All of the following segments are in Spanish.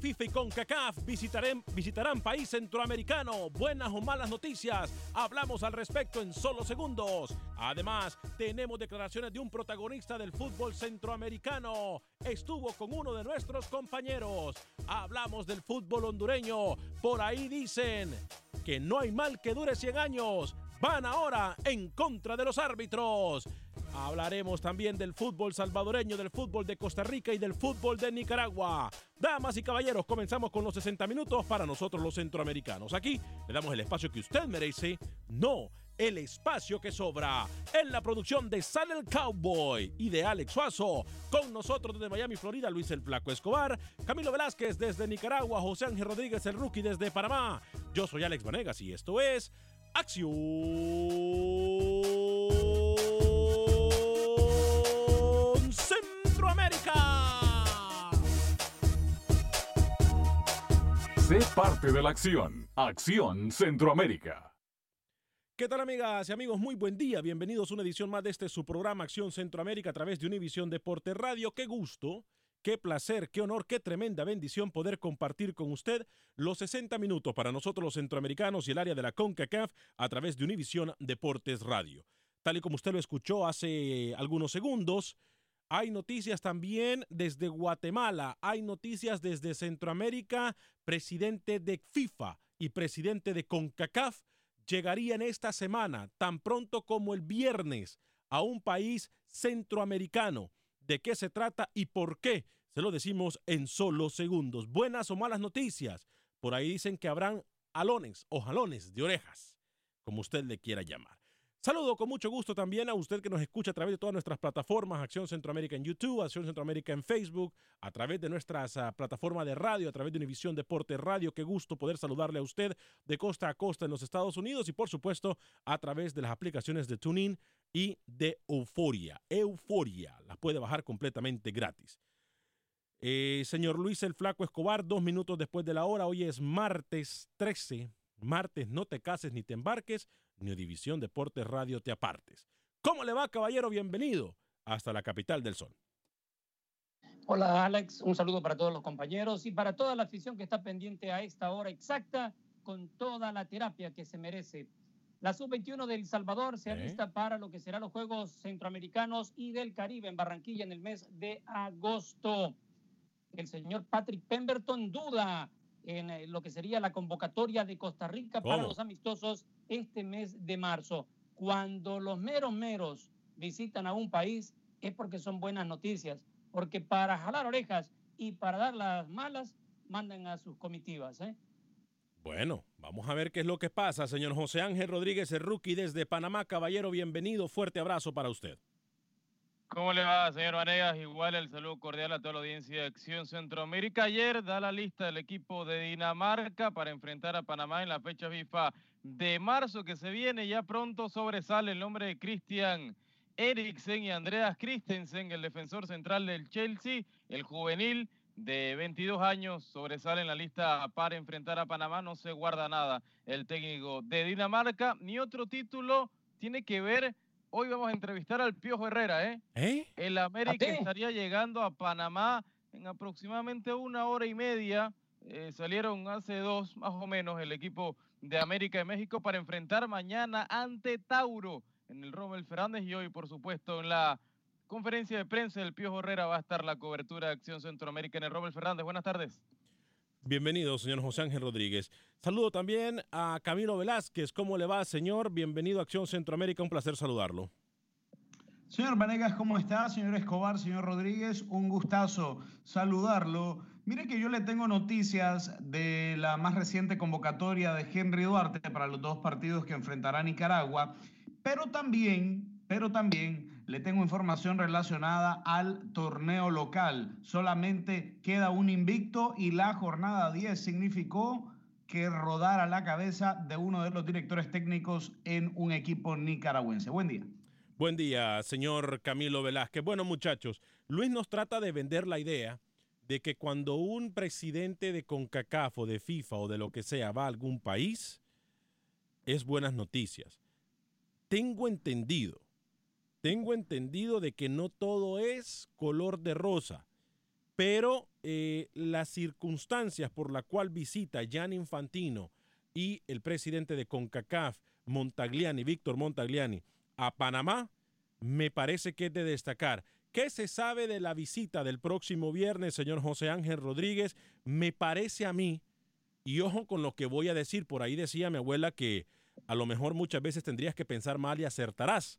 FIFA y CONCACAF visitarán, visitarán país centroamericano. Buenas o malas noticias, hablamos al respecto en solo segundos. Además, tenemos declaraciones de un protagonista del fútbol centroamericano. Estuvo con uno de nuestros compañeros. Hablamos del fútbol hondureño. Por ahí dicen que no hay mal que dure 100 años. Van ahora en contra de los árbitros. Hablaremos también del fútbol salvadoreño, del fútbol de Costa Rica y del fútbol de Nicaragua. Damas y caballeros, comenzamos con los 60 minutos para nosotros los centroamericanos. Aquí le damos el espacio que usted merece, no el espacio que sobra. En la producción de Sale el Cowboy y de Alex Suazo. Con nosotros desde Miami, Florida, Luis el Flaco Escobar. Camilo Velázquez desde Nicaragua. José Ángel Rodríguez, el rookie desde Panamá. Yo soy Alex Vanegas y esto es Acción Parte de la acción. Acción Centroamérica. ¿Qué tal amigas y amigos? Muy buen día. Bienvenidos a una edición más de este su programa Acción Centroamérica a través de Univisión Deporte Radio. Qué gusto, qué placer, qué honor, qué tremenda bendición poder compartir con usted los 60 minutos para nosotros los centroamericanos y el área de la CONCACAF a través de Univisión Deportes Radio. Tal y como usted lo escuchó hace algunos segundos, hay noticias también desde Guatemala, hay noticias desde Centroamérica, presidente de FIFA y presidente de CONCACAF llegarían esta semana, tan pronto como el viernes, a un país centroamericano. ¿De qué se trata y por qué? Se lo decimos en solo segundos. Buenas o malas noticias. Por ahí dicen que habrán alones o jalones de orejas, como usted le quiera llamar. Saludo con mucho gusto también a usted que nos escucha a través de todas nuestras plataformas, Acción Centroamérica en YouTube, Acción Centroamérica en Facebook, a través de nuestras uh, plataformas de radio, a través de Univisión Deporte Radio. Qué gusto poder saludarle a usted de costa a costa en los Estados Unidos y por supuesto a través de las aplicaciones de TuneIn y de Euforia. Euforia, la puede bajar completamente gratis. Eh, señor Luis el Flaco Escobar, dos minutos después de la hora, hoy es martes 13, martes no te cases ni te embarques, ni División Deportes Radio te apartes. ¿Cómo le va, caballero? Bienvenido hasta la capital del sol. Hola Alex, un saludo para todos los compañeros y para toda la afición que está pendiente a esta hora exacta con toda la terapia que se merece. La sub-21 de El Salvador se alista para lo que serán los Juegos Centroamericanos y del Caribe en Barranquilla en el mes de agosto. El señor Patrick Pemberton duda en eh, lo que sería la convocatoria de Costa Rica para los amistosos este mes de marzo. Cuando los meros meros visitan a un país es porque son buenas noticias, porque para jalar orejas y para dar las malas mandan a sus comitivas. ¿eh? Bueno, vamos a ver qué es lo que pasa, señor José Ángel Rodríguez, el rookie desde Panamá. Caballero, bienvenido, fuerte abrazo para usted. ¿Cómo le va, señor Vanegas? Igual el saludo cordial a toda la audiencia de Acción Centroamérica. Ayer da la lista del equipo de Dinamarca para enfrentar a Panamá en la fecha FIFA de marzo que se viene. Ya pronto sobresale el nombre de Christian Eriksen y Andreas Christensen, el defensor central del Chelsea, el juvenil de 22 años, sobresale en la lista para enfrentar a Panamá. No se guarda nada el técnico de Dinamarca, ni otro título tiene que ver Hoy vamos a entrevistar al Piojo Herrera, ¿eh? ¿Eh? El América estaría llegando a Panamá en aproximadamente una hora y media. Eh, salieron hace dos, más o menos, el equipo de América de México para enfrentar mañana ante Tauro en el Rommel Fernández y hoy, por supuesto, en la conferencia de prensa del Piojo Herrera va a estar la cobertura de Acción Centroamérica en el Rommel Fernández. Buenas tardes. Bienvenido, señor José Ángel Rodríguez. Saludo también a Camilo Velázquez. ¿Cómo le va, señor? Bienvenido a Acción Centroamérica. Un placer saludarlo. Señor Vanegas, ¿cómo está? Señor Escobar, señor Rodríguez, un gustazo saludarlo. Mire que yo le tengo noticias de la más reciente convocatoria de Henry Duarte para los dos partidos que enfrentará Nicaragua, pero también, pero también le tengo información relacionada al torneo local. Solamente queda un invicto y la jornada 10 significó que rodara la cabeza de uno de los directores técnicos en un equipo nicaragüense. Buen día. Buen día, señor Camilo Velázquez. Bueno, muchachos, Luis nos trata de vender la idea de que cuando un presidente de CONCACAF o de FIFA o de lo que sea va a algún país, es buenas noticias. Tengo entendido tengo entendido de que no todo es color de rosa, pero eh, las circunstancias por la cual visita Jan Infantino y el presidente de CONCACAF, Montagliani, Víctor Montagliani, a Panamá, me parece que es de destacar. ¿Qué se sabe de la visita del próximo viernes, señor José Ángel Rodríguez? Me parece a mí, y ojo con lo que voy a decir, por ahí decía mi abuela que a lo mejor muchas veces tendrías que pensar mal y acertarás.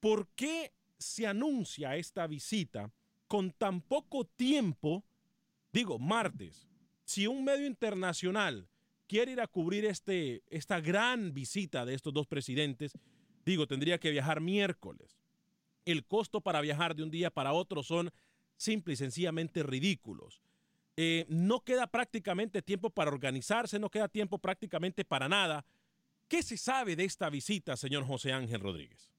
¿Por qué se anuncia esta visita con tan poco tiempo? Digo, martes. Si un medio internacional quiere ir a cubrir este, esta gran visita de estos dos presidentes, digo, tendría que viajar miércoles. El costo para viajar de un día para otro son simple y sencillamente ridículos. Eh, no queda prácticamente tiempo para organizarse, no queda tiempo prácticamente para nada. ¿Qué se sabe de esta visita, señor José Ángel Rodríguez?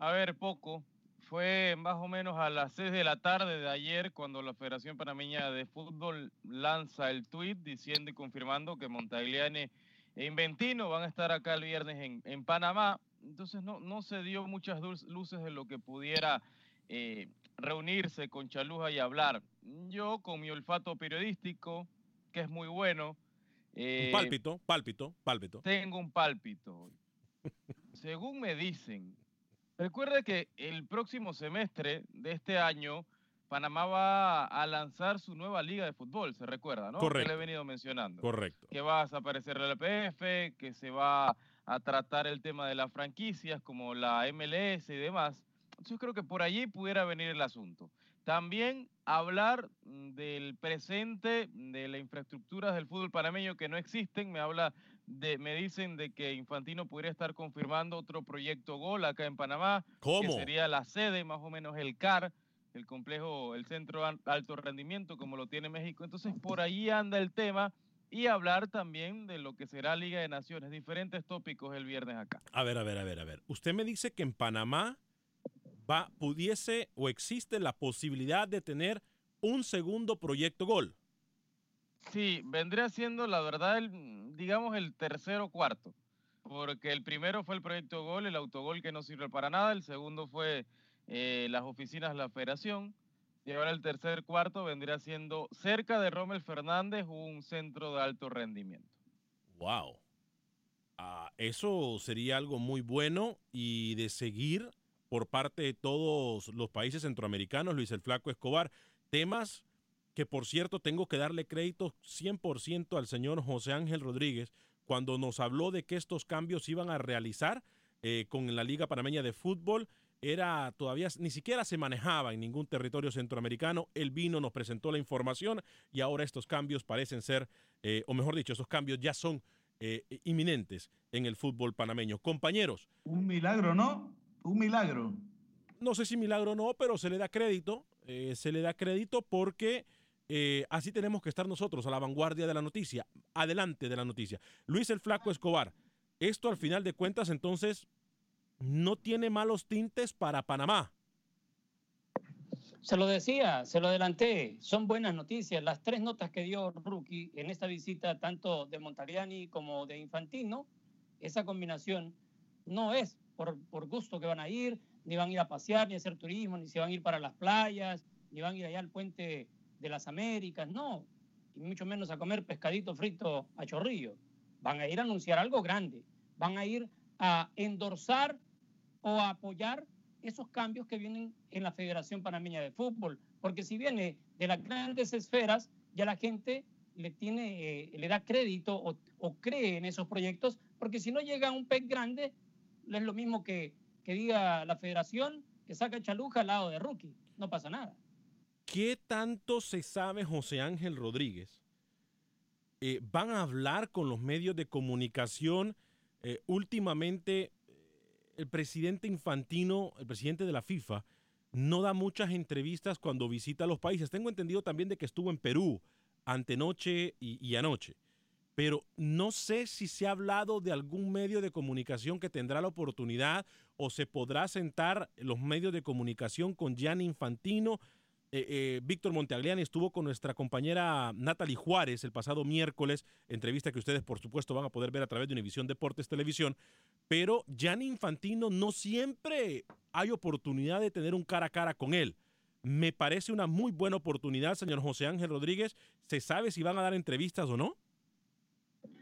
A ver, poco. Fue más o menos a las 6 de la tarde de ayer cuando la Federación Panameña de Fútbol lanza el tuit diciendo y confirmando que Montagliani e Inventino van a estar acá el viernes en, Panamá. Entonces no, no se dio muchas luces de lo que pudiera eh, reunirse con Chaluja y hablar. Yo con mi olfato periodístico, que es muy bueno. Eh, pálpito, pálpito, pálpito. Tengo un pálpito. Según me dicen, Recuerde que el próximo semestre de este año, Panamá va a lanzar su nueva liga de fútbol, se recuerda, ¿no? Correcto. Que le he venido mencionando. Correcto. Que va a desaparecer el LPF, que se va a tratar el tema de las franquicias como la MLS y demás. Entonces creo que por allí pudiera venir el asunto. También hablar mm, del presente, de las infraestructuras del fútbol panameño que no existen. Me habla me dicen de que Infantino podría estar confirmando otro proyecto Gol acá en Panamá. ¿Cómo? Que sería la sede, más o menos el CAR, el complejo, el centro alto rendimiento, como lo tiene México. Entonces, por ahí anda el tema. Y hablar también de lo que será Liga de Naciones, diferentes tópicos el viernes acá. A ver, a ver, a ver, a ver. Usted me dice que en Panamá va, pudiese o existe la posibilidad de tener un segundo proyecto Gol. Sí, vendría siendo la verdad, el, digamos, el tercero cuarto. Porque el primero fue el proyecto Gol, el autogol que no sirve para nada. El segundo fue eh, las oficinas de la federación. Y ahora el tercer cuarto vendría siendo cerca de Rommel Fernández, un centro de alto rendimiento. Wow. Ah, eso sería algo muy bueno y de seguir por parte de todos los países centroamericanos, Luis el Flaco Escobar. Temas que, por cierto, tengo que darle crédito 100% al señor José Ángel Rodríguez cuando nos habló de que estos cambios iban a realizar eh, con la Liga Panameña de Fútbol era todavía ni siquiera se manejaba en ningún territorio centroamericano. Él vino, nos presentó la información y ahora estos cambios parecen ser, eh, o mejor dicho, esos cambios ya son eh, inminentes en el fútbol panameño. Compañeros. Un milagro, ¿no? Un milagro. No sé si milagro o no, pero se le da crédito. Se le da crédito porque así tenemos que estar nosotros a la vanguardia de la noticia, adelante de la noticia. Luis el Flaco Escobar. Esto al final de cuentas entonces no tiene malos tintes para Panamá. Se lo decía, se lo adelanté, son buenas noticias. Las tres notas que dio Rookie en esta visita, tanto de Montagliani como de Infantino, esa combinación no es por, por, gusto que van a ir, ni van a ir a pasear, ni a hacer turismo, ni se van a ir para las playas, ni van a ir allá al puente de las Américas, no, y mucho menos a comer pescadito frito a chorrillo. Van a ir a anunciar algo grande, van a ir a endorsar o apoyar esos cambios que vienen en la Federación Panameña de Fútbol. Porque si viene de las grandes esferas, ya la gente le, tiene, eh, le da crédito o, o, cree en esos proyectos, porque si no llega un pez grande, es lo mismo que, que diga la federación que saca Chaluja al lado de Rookie. No pasa nada. ¿Qué tanto se sabe José Ángel Rodríguez? Eh, ¿Van a hablar con los medios de comunicación? Eh, últimamente el presidente Infantino, el presidente de la FIFA, no da muchas entrevistas cuando visita los países. Tengo entendido también de que estuvo en Perú antenoche y, y anoche. Pero no sé si se ha hablado de algún medio de comunicación que tendrá la oportunidad o se podrá sentar los medios de comunicación con Gianni Infantino eh, eh, Víctor Monteagliani estuvo con nuestra compañera Natalie Juárez el pasado miércoles, entrevista que ustedes por supuesto van a poder ver a través de Univisión Deportes Televisión, pero Gianni Infantino no siempre hay oportunidad de tener un cara a cara con él. Me parece una muy buena oportunidad, señor José Ángel Rodríguez. ¿Se sabe si van a dar entrevistas o no?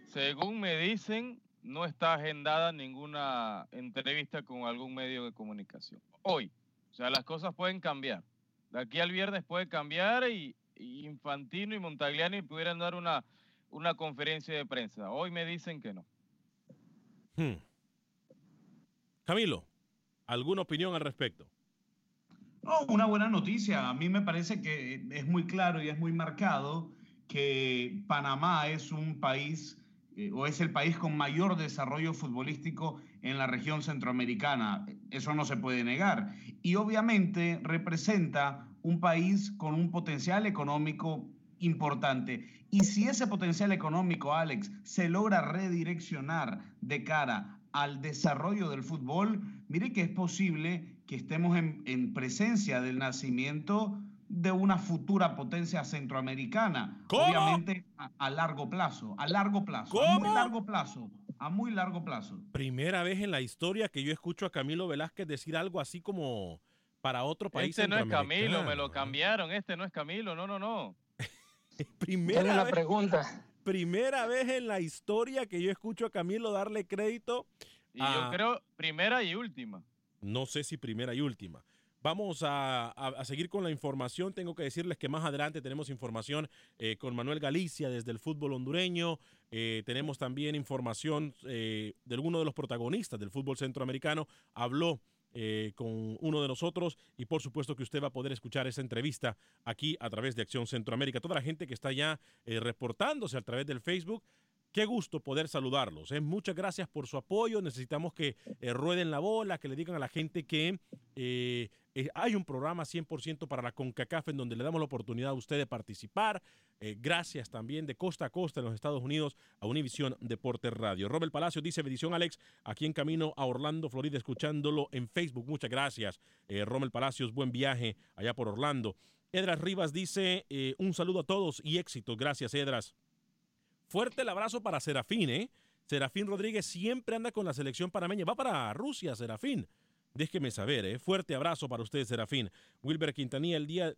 Según me dicen, no está agendada ninguna entrevista con algún medio de comunicación. Hoy. O sea, las cosas pueden cambiar. De aquí al viernes puede cambiar y, Infantino y Montagliani pudieran dar una, una conferencia de prensa. Hoy me dicen que no. Hmm. Camilo, ¿alguna opinión al respecto? No, una buena noticia. A mí me parece que es muy claro y es muy marcado que Panamá es un país eh, o es el país con mayor desarrollo futbolístico en la región centroamericana. Eso no se puede negar. Y obviamente representa un país con un potencial económico importante. Y si ese potencial económico, Alex, se logra redireccionar de cara al desarrollo del fútbol, mire que es posible que estemos en, presencia del nacimiento de una futura potencia centroamericana. Obviamente a, largo plazo, a largo plazo, a muy largo plazo a muy largo plazo. Primera vez en la historia que yo escucho a Camilo Velázquez decir algo así como para otro país. Este no es Camilo, me lo cambiaron. Este no es Camilo, no, no, no. primera la pregunta. Primera vez en la historia que yo escucho a Camilo darle crédito. Y yo creo primera y última. No sé si primera y última. Vamos a, seguir con la información. Tengo que decirles que más adelante tenemos información eh, con Manuel Galicia desde el fútbol hondureño. Eh, tenemos también información eh, de alguno de los protagonistas del fútbol centroamericano. Habló con uno de nosotros y por supuesto que usted va a poder escuchar esa entrevista aquí a través de Acción Centroamérica. Toda la gente que está ya reportándose a través del Facebook. Qué gusto poder saludarlos. Muchas gracias por su apoyo. Necesitamos que rueden la bola, que le digan a la gente que hay un programa 100% para la CONCACAF en donde le damos la oportunidad a usted de participar. Eh, gracias también de costa a costa en los Estados Unidos a Univisión Deportes Radio. Robert Palacio dice, bendición Alex, aquí en camino a Orlando, Florida, escuchándolo en Facebook. Muchas gracias. Eh, Romel Palacios, buen viaje allá por Orlando. Edras Rivas dice, eh, un saludo a todos y éxito. Gracias, Edras. Fuerte el abrazo para Serafín, ¿eh? Serafín Rodríguez siempre anda con la selección panameña. Va para Rusia, Serafín. Déjeme saber, ¿eh? Fuerte abrazo para usted, Serafín. Wilber Quintanilla, el día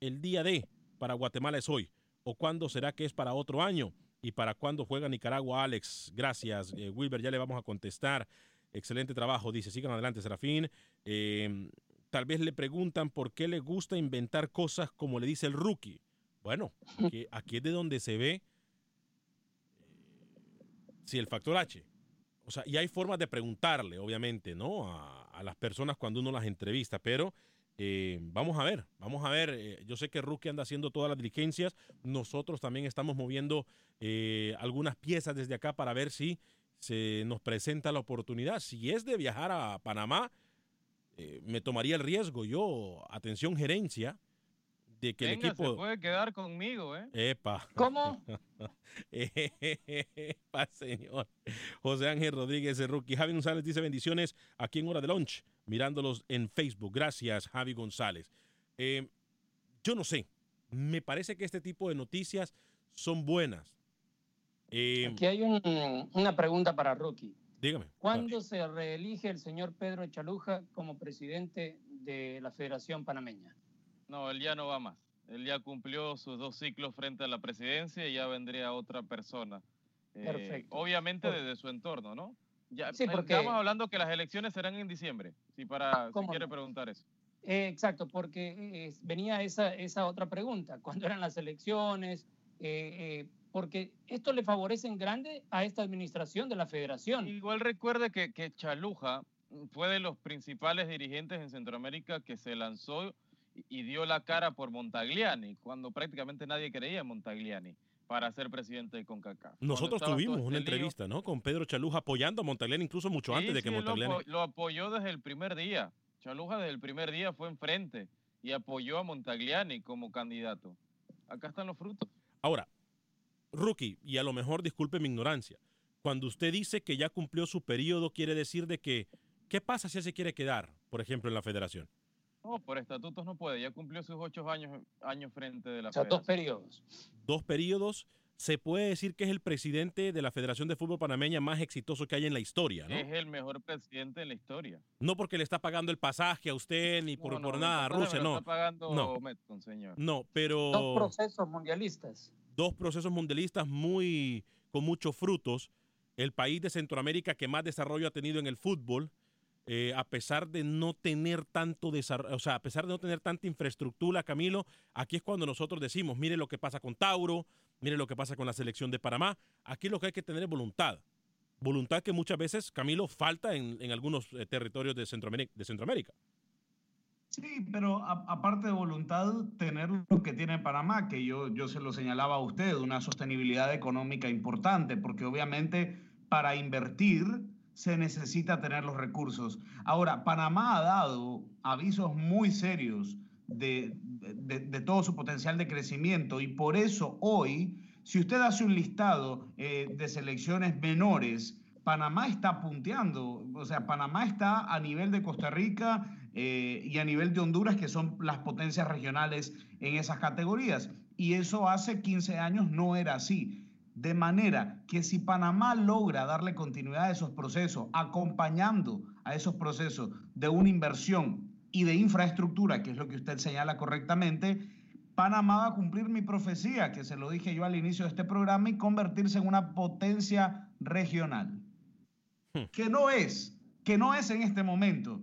el día de para Guatemala es hoy? ¿O cuándo será que es para otro año? ¿Y para cuándo juega Nicaragua, Alex? Gracias, eh, Wilber, ya le vamos a contestar. Excelente trabajo, dice. Sigan adelante, Serafín. Eh, tal vez le preguntan por qué le gusta inventar cosas como le dice el rookie. Bueno, aquí, aquí es de donde se ve si el factor H. O sea, y hay formas de preguntarle, obviamente, ¿no? A, las personas cuando uno las entrevista, pero eh, vamos a ver, vamos a ver. Eh, yo sé que Rookie anda haciendo todas las diligencias. Nosotros también estamos moviendo eh, algunas piezas desde acá para ver si se nos presenta la oportunidad. Si es de viajar a Panamá, me tomaría el riesgo. Yo, atención, gerencia, de que Venga, el equipo. se puede quedar conmigo, ¿eh? Epa. ¿Cómo? Epa, señor. José Ángel Rodríguez, el rookie. Javi González dice bendiciones aquí en Hora de Lunch, mirándolos en Facebook. Gracias, Javi González. Eh, yo no sé. Me parece que este tipo de noticias son buenas. Eh, Aquí hay un- una pregunta para Rookie. dígame. ¿Cuándo se reelige el señor Pedro Chaluja como presidente de la Federación Panameña? No, él ya no va más. Él ya cumplió sus dos ciclos frente a la presidencia y ya vendría otra persona. Eh, Perfecto. obviamente Por- desde su entorno, ¿no? Ya, Sí, eh, porque- Estamos hablando que las elecciones serán en diciembre, si, para, si ¿Cómo quiere preguntar eso. Eh, exacto, porque eh, venía esa, esa otra pregunta. ¿Cuándo eran las elecciones? Eh, porque esto le favorece en grande a esta administración de la federación. Igual recuerde que, que Chaluja fue de los principales dirigentes en Centroamérica que se lanzó y, dio la cara por Montagliani, cuando prácticamente nadie creía en Montagliani para ser presidente de CONCACAF. Nosotros tuvimos una este lío. entrevista, ¿no? Con Pedro Chaluja apoyando a Montagliani incluso mucho Sí, antes de que sí, lo Montagliani. Lo, apoyó desde el primer día. Chaluja desde el primer día fue enfrente y apoyó a Montagliani como candidato. Acá están los frutos. Ahora, Rookie, y a lo mejor disculpe mi ignorancia, cuando usted dice que ya cumplió su periodo, quiere decir de que, ¿qué pasa si él se quiere quedar, por ejemplo, en la federación? No, por estatutos no puede. Ya cumplió sus ocho años, años frente de la O sea, dos periodos. Dos periodos, se puede decir que es el presidente de la Federación de Fútbol Panameña más exitoso que hay en la historia, ¿no? Es el mejor presidente en la historia. No porque le está pagando el pasaje a usted ni por, No, no, por nada, me Rusia, no. Está pagando No. Metcon, señor. No, pero... Dos procesos mundialistas. dos procesos mundialistas muy con muchos frutos. El país de Centroamérica que más desarrollo ha tenido en el fútbol, eh, a pesar de no tener tanto desarrollo, o sea, a pesar de no tener tanta infraestructura, Camilo, aquí es cuando nosotros decimos, mire lo que pasa con Tauro, mire lo que pasa con la selección de Panamá. Aquí lo que hay que tener es voluntad. Voluntad que muchas veces, Camilo, falta en, algunos eh, territorios de Centroamérica. Sí, pero aparte de voluntad, tener lo que tiene Panamá, que yo, yo se lo señalaba a usted, una sostenibilidad económica importante, porque obviamente para invertir se necesita tener los recursos. Ahora, Panamá ha dado avisos muy serios de, de- todo su potencial de crecimiento y por eso hoy, si usted hace un listado eh, de selecciones menores, Panamá está punteando, o sea, Panamá está a nivel de Costa Rica eh, y a nivel de Honduras, que son las potencias regionales en esas categorías. Y eso hace 15 años no era así. De manera que si Panamá logra darle continuidad a esos procesos, acompañando a esos procesos de una inversión y de infraestructura, que es lo que usted señala correctamente, Panamá va a cumplir mi profecía, que se lo dije yo al inicio de este programa, y convertirse en una potencia regional. Que no es, que no es en este momento.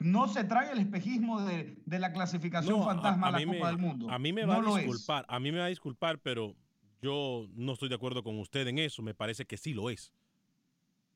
No se trae el espejismo de, de la clasificación No, fantasma a, a la Copa me- del Mundo. A mí me va a disculpar, a mí me va a disculpar, pero yo no estoy de acuerdo con usted en eso. Me parece que sí lo es.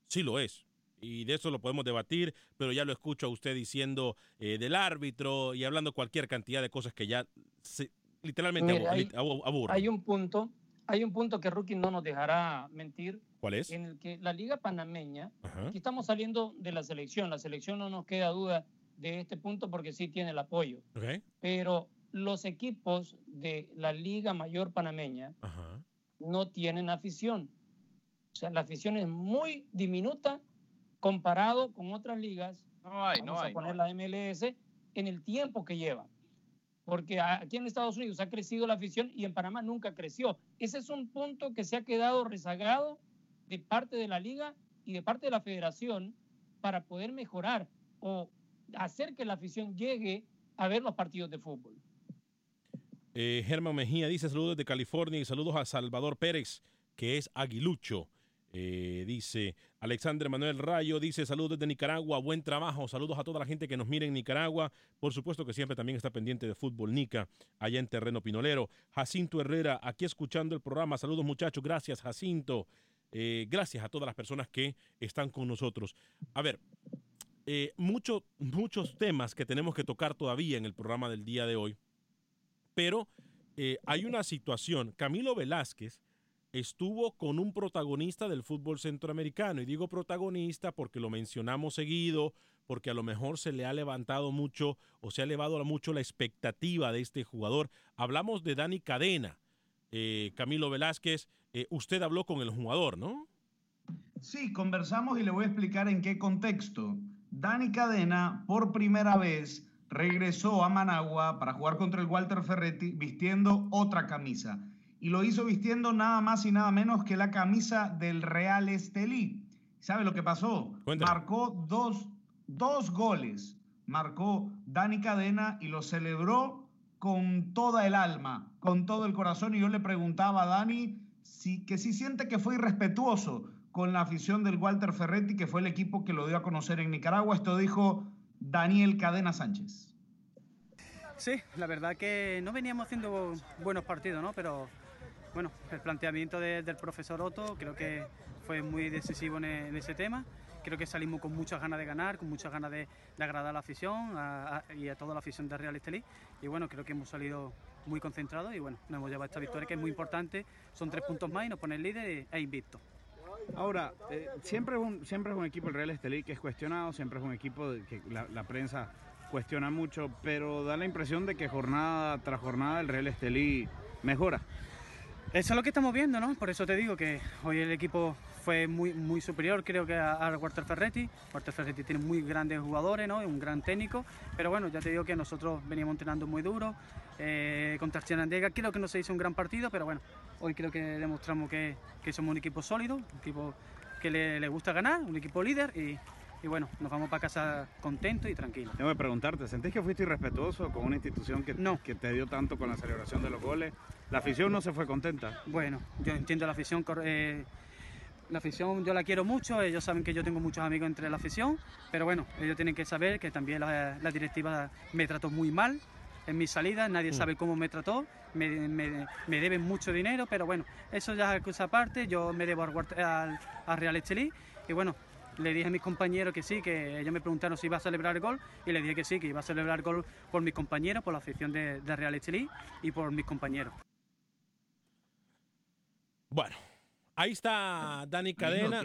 Sí lo es. Y de eso lo podemos debatir, pero ya lo escucho a usted diciendo eh, del árbitro y hablando cualquier cantidad de cosas que ya se- literalmente Mire, abu- hay-. Hay un punto, hay un punto que Rookie no nos dejará mentir, ¿Cuál es? en el que la Liga Panameña, aquí estamos saliendo de la selección, la selección no nos queda duda de este punto porque sí tiene el apoyo, pero los equipos de la Liga Mayor Panameña Ajá. no tienen afición. O sea, la afición es muy diminuta comparado con otras ligas. No hay, no Vamos hay. a poner la MLS en el tiempo que lleva. Porque aquí en Estados Unidos ha crecido la afición y en Panamá nunca creció. Ese es un punto que se ha quedado rezagado de parte de la liga y de parte de la federación para poder mejorar o hacer que la afición llegue a ver los partidos de fútbol. Eh, Germán Mejía dice saludos de California y saludos a Salvador Pérez, que es aguilucho. Eh, dice Alexander Manuel Rayo, dice saludos desde Nicaragua, buen trabajo, saludos a toda la gente que nos mira en Nicaragua, por supuesto que siempre también está pendiente de fútbol Nica, allá en Terreno Pinolero. Jacinto Herrera, aquí escuchando el programa, saludos muchachos, gracias Jacinto, eh, gracias a todas las personas que están con nosotros. A ver, eh, muchos temas que tenemos que tocar todavía en el programa del día de hoy, pero eh, hay una situación, Camilo Velázquez, estuvo con un protagonista del fútbol centroamericano. Y digo protagonista porque lo mencionamos seguido, porque a lo mejor se le ha levantado mucho o se ha elevado mucho la expectativa de este jugador. Hablamos de Dani Cadena. Eh, Camilo Velázquez, eh, usted habló con el jugador, ¿no? Sí, conversamos y le voy a explicar en qué contexto. Dani Cadena, por primera vez, regresó a Managua para jugar contra el Walter Ferretti vistiendo otra camisa y lo hizo vistiendo nada más y nada menos que la camisa del Real Estelí. ¿Sabe lo que pasó? Marcó dos, dos goles, marcó Dani Cadena y lo celebró con toda el alma, con todo el corazón. Y yo le preguntaba a Dani si, que si siente que fue irrespetuoso con la afición del Walter Ferretti, que fue el equipo que lo dio a conocer en Nicaragua. Esto dijo Daniel Cadena Sánchez. Sí, la verdad que no veníamos haciendo buenos partidos, ¿no? Pero bueno, el planteamiento del profesor Otto creo que fue muy decisivo en, ese tema. Creo que salimos con muchas ganas de ganar, con muchas ganas de, agradar a la afición y a toda la afición de Real Estelí. Y bueno, creo que hemos salido muy concentrados y bueno, nos hemos llevado esta victoria que es muy importante. Son tres puntos más y nos pone el líder e invicto. Ahora, eh, siempre, es un, siempre es un equipo el Real Estelí que es cuestionado, siempre es un equipo que la, la, prensa cuestiona mucho, pero da la impresión de que jornada tras jornada el Real Estelí mejora. Eso es lo que estamos viendo, ¿no? Por eso te digo que hoy el equipo fue muy, muy superior, creo que a, Walter Ferretti. Walter Ferretti tiene muy grandes jugadores, ¿no? Un gran técnico. Pero bueno, ya te digo que nosotros veníamos entrenando muy duro. Eh, contra Chenandega creo que no se hizo un gran partido, pero bueno, hoy creo que demostramos que, que somos un equipo sólido, un equipo que le, le gusta ganar, un equipo líder y y bueno, nos vamos para casa contentos y tranquilos. Tengo que preguntarte, ¿sentís que fuiste irrespetuoso con una institución que, que te dio tanto con la celebración de los goles? ¿La afición no se fue contenta? Bueno, yo entiendo la afición. Eh, la afición yo la quiero mucho, ellos saben que yo tengo muchos amigos entre la afición, pero bueno, ellos tienen que saber que también la, directiva me trató muy mal en mi salida, nadie mm. sabe cómo me trató, me, deben mucho dinero, pero bueno, eso ya es cosa aparte, yo me debo al, al Real Estelí y bueno, le dije a mis compañeros que sí, que ellos me preguntaron si iba a celebrar el gol y le dije que sí, que iba a celebrar el gol por mis compañeros, por la afición de, Real Estelí y por mis compañeros. Bueno, ahí está Dani Cadena.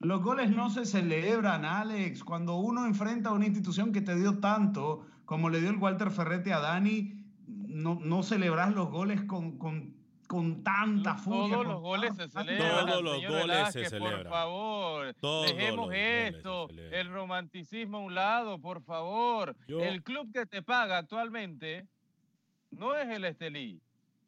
Los goles no se celebran, Alex. Cuando uno enfrenta a una institución que te dio tanto, como le dio el Walter Ferretti a Dani, no, no celebras los goles con, con con tanta furia. Todos los goles se celebran. Todos los goles se celebran. Por favor, dejemos esto, el romanticismo a un lado, por favor. El club que te paga actualmente no es el Estelí.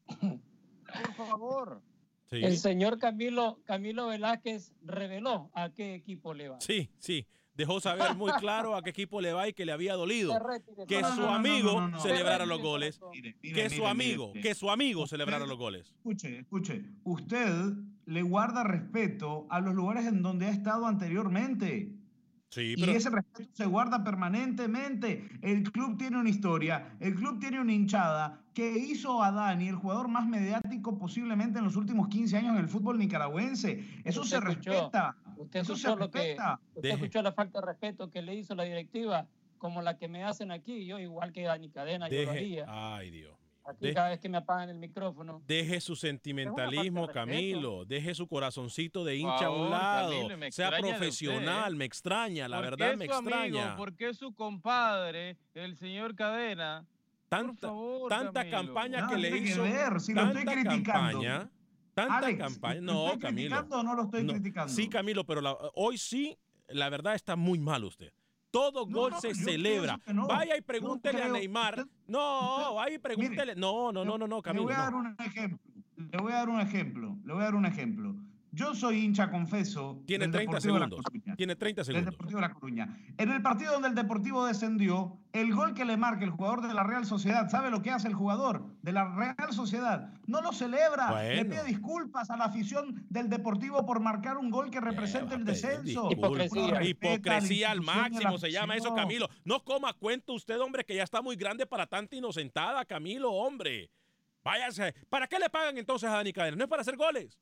Por favor. El señor Camilo, Camilo Velázquez reveló a qué equipo le va. Sí, sí dejó saber muy claro a qué equipo le va y que le había dolido que su amigo celebrara los goles. Que su amigo, que su amigo celebrara los goles. Escuche, escuche, usted le guarda respeto a los lugares en donde ha estado anteriormente. Sí, Y ese respeto se guarda permanentemente. El club tiene una historia, el club tiene una hinchada que hizo a Dani el jugador más mediático posiblemente en los últimos 15 años en el fútbol nicaragüense. Eso se respeta. Usted escuchó lo que usted escuchó la falta de respeto que le hizo la directiva, como la que me hacen aquí. Yo igual que Dani Cadena, yo lo haría. Ay, Dios. Aquí cada vez que me apagan el micrófono. Deje su sentimentalismo, Camilo. Deje su corazoncito de hincha a un lado. sea profesional, me extraña, la verdad me extraña. porque su compadre, el señor Cadena, tanta, tanta campaña que le hizo. Ver, si lo estoy criticando. Campaña, Tanta campaña. No, estoy Camilo. o no lo estoy criticando? Sí, Camilo, pero hoy sí, la verdad está muy mal usted. Todo gol se celebra. Vaya y pregúntele a Neymar. no, vaya y pregúntele. no, no, no, no, no, Camilo. Le voy a dar un ejemplo. Le voy a dar un ejemplo. Le voy a dar un ejemplo. Yo soy hincha confeso. Tiene 30 segundos. Tiene 30 del segundos. Deportivo La Coruña. En el partido donde el Deportivo descendió, el gol que le marca el jugador de la Real Sociedad, ¿sabe lo que hace el jugador de la Real Sociedad? No lo celebra, le pide disculpas a la afición del Deportivo por marcar un gol que representa el descenso. Hipocresía. Hipocresía al máximo se llama eso. Camilo. No coma cuento usted, hombre, que ya está muy grande para tanta inocentada, Camilo, hombre. Váyase. ¿Para qué le pagan entonces a Dani Cadena? No es para hacer goles.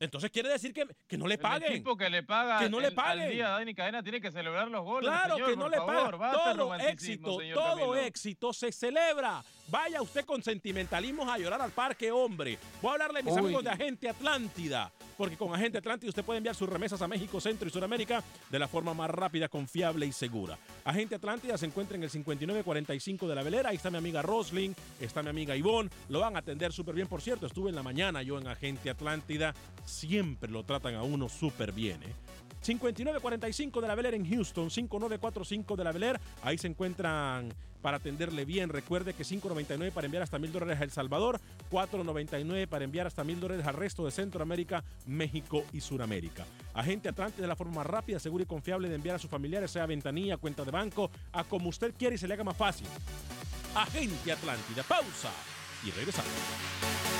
Entonces quiere decir que, que no le El paguen. equipo que le paga Que no le el- paguen. al día Dani Cadena tiene que celebrar los goles. Claro señor, que no le favor, el Todo éxito, todo Camilo. éxito se celebra. Vaya usted con sentimentalismos a llorar al parque, hombre. Voy a hablarle a mis Uy. amigos de Agente Atlántida. Porque con Agente Atlántida usted puede enviar sus remesas a México, Centro y Sudamérica de la forma más rápida, confiable y segura. Agente Atlántida se encuentra en el 5945 de la Velera. Ahí está mi amiga Rosling, está mi amiga Ivonne. Lo van a atender súper bien. Por cierto, estuve en la mañana yo en Agente Atlántida. Siempre lo tratan a uno súper bien, ¿eh? 5945 de la Bel Air en Houston, 5945 de la Bel Air. Ahí se encuentran para atenderle bien. Recuerde que 5.99 para enviar hasta mil dólares a El Salvador, 4.99 para enviar hasta mil dólares al resto de Centroamérica, México y Suramérica. Agente Atlante de la forma rápida, segura y confiable de enviar a sus familiares, sea ventanilla, cuenta de banco, a como usted quiere y se le haga más fácil. Agente Atlántida, pausa y regresamos.